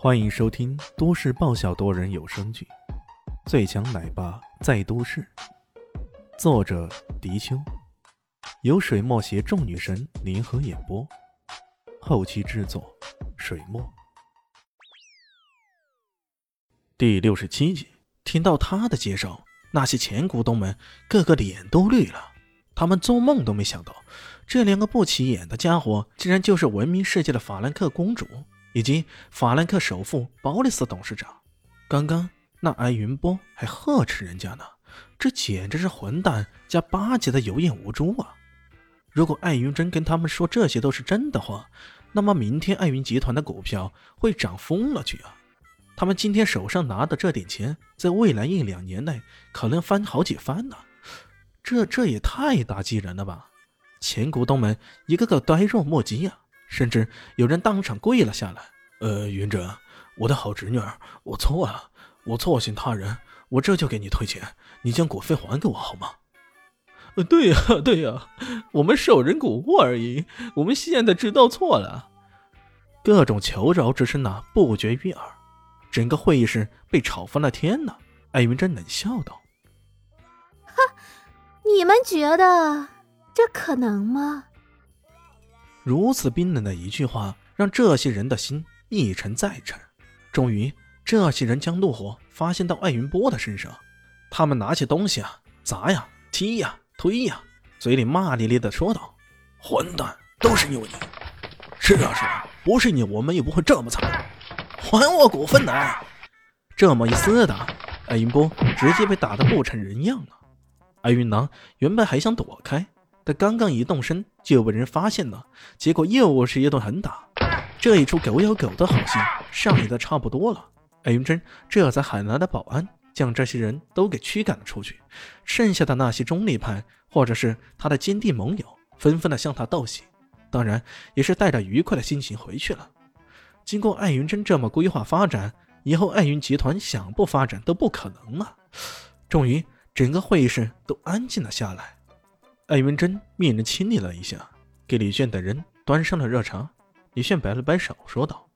欢迎收听都市爆笑多人有声剧《最强奶爸在都市》，作者：迪秋，由水墨携众女神联合演播，后期制作：水墨。第六十七集，听到他的介绍，那些前股东们个个脸都绿了。他们做梦都没想到，这两个不起眼的家伙，竟然就是闻名世界的法兰克公主。以及法兰克首富鲍里斯董事长，刚刚那艾云波还呵斥人家呢，这简直是混蛋加八级的有眼无珠啊！如果艾云真跟他们说这些都是真的话，那么明天艾云集团的股票会涨疯了去啊！他们今天手上拿的这点钱，在未来一两年内可能翻好几番呢，这这也太打击人了吧！前股东们一个个呆若木鸡呀！甚至有人当场跪了下来。呃，云哲，我的好侄女，我错了，我错信他人，我这就给你退钱，你将股份还给我好吗？呃，对呀，对呀，我们受人蛊惑而已，我们现在知道错了。各种求饶之声呐不绝于耳，整个会议室被吵翻了天呐！艾云珍冷笑道：“哼，你们觉得这可能吗？”如此冰冷的一句话，让这些人的心一沉再沉。终于，这些人将怒火发泄到艾云波的身上，他们拿起东西啊，砸呀、踢呀、推呀，嘴里骂咧咧的说道：“混蛋，都是因为你！是啊，是啊，不是你，我们也不会这么惨。还我股份来！”这么一厮打，艾云波直接被打得不成人样了。艾云郎原本还想躲开。他刚刚一动身就被人发现了，结果又是一顿狠打。这一出狗咬狗的好戏上演的差不多了，艾云珍这才喊来的保安，将这些人都给驱赶了出去。剩下的那些中立派或者是他的坚定盟友，纷纷的向他道喜，当然也是带着愉快的心情回去了。经过艾云珍这么规划发展，以后艾云集团想不发展都不可能了。终于，整个会议室都安静了下来。艾云珍命人清理了一下，给李炫等人端上了热茶。李炫摆了摆手，说道：“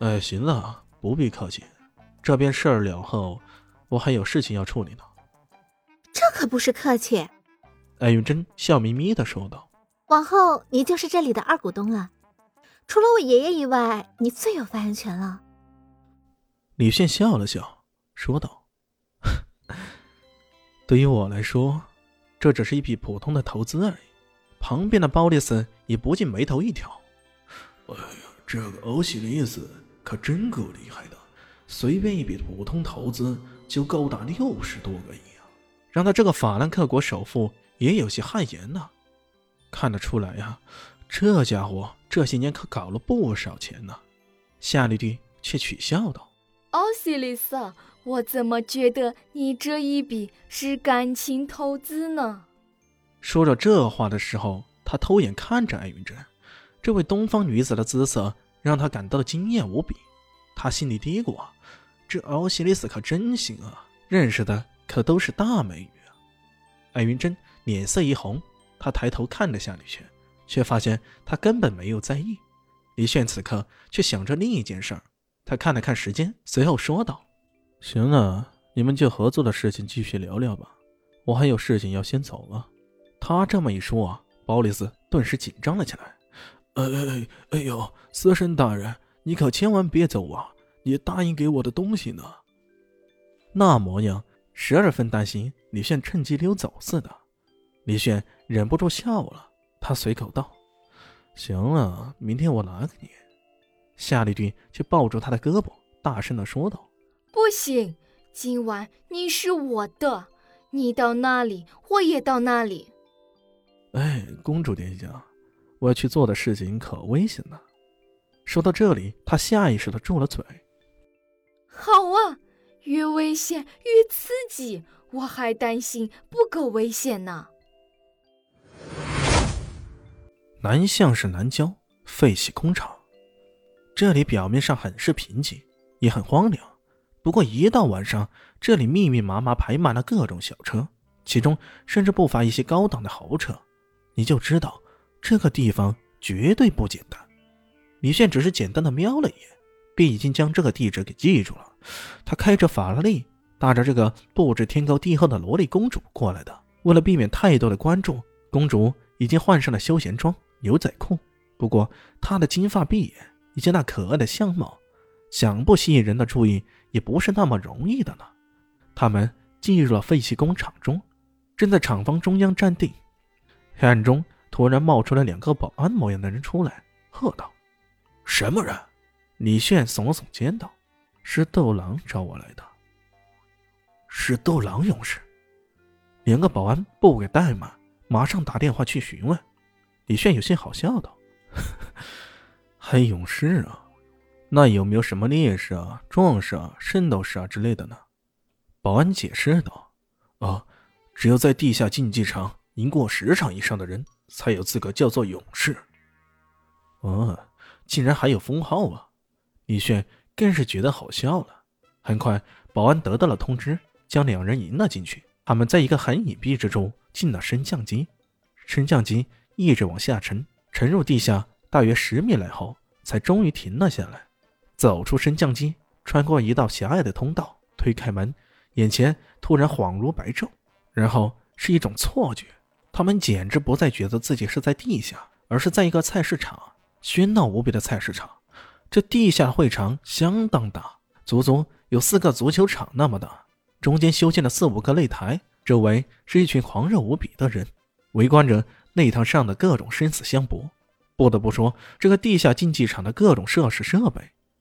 哎，行了，不必客气。这边事儿了后，我还有事情要处理呢。”这可不是客气。艾云珍笑眯眯的说道：“往后你就是这里的二股东了，除了我爷爷以外，你最有发言权了。”李炫笑了笑，说道：“对于我来说。”这只是一笔普通的投资而已。旁边的包利斯也不禁眉头一挑：“哎呀，这个欧西里斯可真够厉害的，随便一笔普通投资就高达六十多个亿啊！让他这个法兰克国首富也有些汗颜呐。看得出来呀，这家伙这些年可搞了不少钱呢。”夏绿蒂却取笑道：“欧西里斯。”我怎么觉得你这一笔是感情投资呢？说着这话的时候，他偷眼看着艾云珍，这位东方女子的姿色让他感到惊艳无比。他心里嘀咕啊，这奥西里斯可真行啊，认识的可都是大美女啊。艾云珍脸色一红，她抬头看着夏李轩，却发现他根本没有在意。李炫此刻却想着另一件事儿，他看了看时间，随后说道。行了，你们就合作的事情继续聊聊吧，我还有事情要先走了。他这么一说啊，包里斯顿时紧张了起来。哎哎哎呦，司神大人，你可千万别走啊！你答应给我的东西呢？那模样，十二分担心李炫趁机溜走似的。李炫忍不住笑了，他随口道：“行了，明天我拿给你。”夏丽君却抱住他的胳膊，大声的说道。不行，今晚你是我的，你到那里我也到那里。哎，公主殿下，我要去做的事情可危险呢。说到这里，他下意识的住了嘴。好啊，越危险越刺激，我还担心不够危险呢。南向是南郊废弃工厂，这里表面上很是平静，也很荒凉。不过一到晚上，这里密密麻麻排满了各种小车，其中甚至不乏一些高档的豪车，你就知道这个地方绝对不简单。李炫只是简单的瞄了一眼，便已经将这个地址给记住了。他开着法拉利，搭着这个不知天高地厚的萝莉公主过来的。为了避免太多的关注，公主已经换上了休闲装、牛仔裤。不过，她的金发碧眼以及那可爱的相貌，想不吸引人的注意也不是那么容易的呢。他们进入了废弃工厂中，正在厂房中央站定。黑暗中突然冒出了两个保安模样的人出来，喝道：“什么人？”李炫耸了耸肩道：“是斗狼找我来的。”是斗狼勇士。两个保安不给怠慢，马上打电话去询问。李炫有些好笑道：“ 黑勇士啊，那有没有什么烈士啊、壮士啊、圣斗士啊之类的呢？”保安解释道：“啊，只有在地下竞技场赢过十场以上的人，才有资格叫做勇士。”哦，竟然还有封号啊！李炫更是觉得好笑了。很快，保安得到了通知，将两人迎了进去。他们在一个很隐蔽之处进了升降机，升降机一直往下沉，沉入地下大约十米来后，才终于停了下来。走出升降机，穿过一道狭隘的通道，推开门，眼前突然恍如白昼，然后是一种错觉，他们简直不再觉得自己是在地下，而是在一个菜市场，喧闹无比的菜市场。这地下会场相当大，足足有四个足球场那么大，中间修建了四五个擂台，周围是一群狂热无比的人，围观着擂台上的各种生死相搏。不得不说，这个地下竞技场的各种设施设备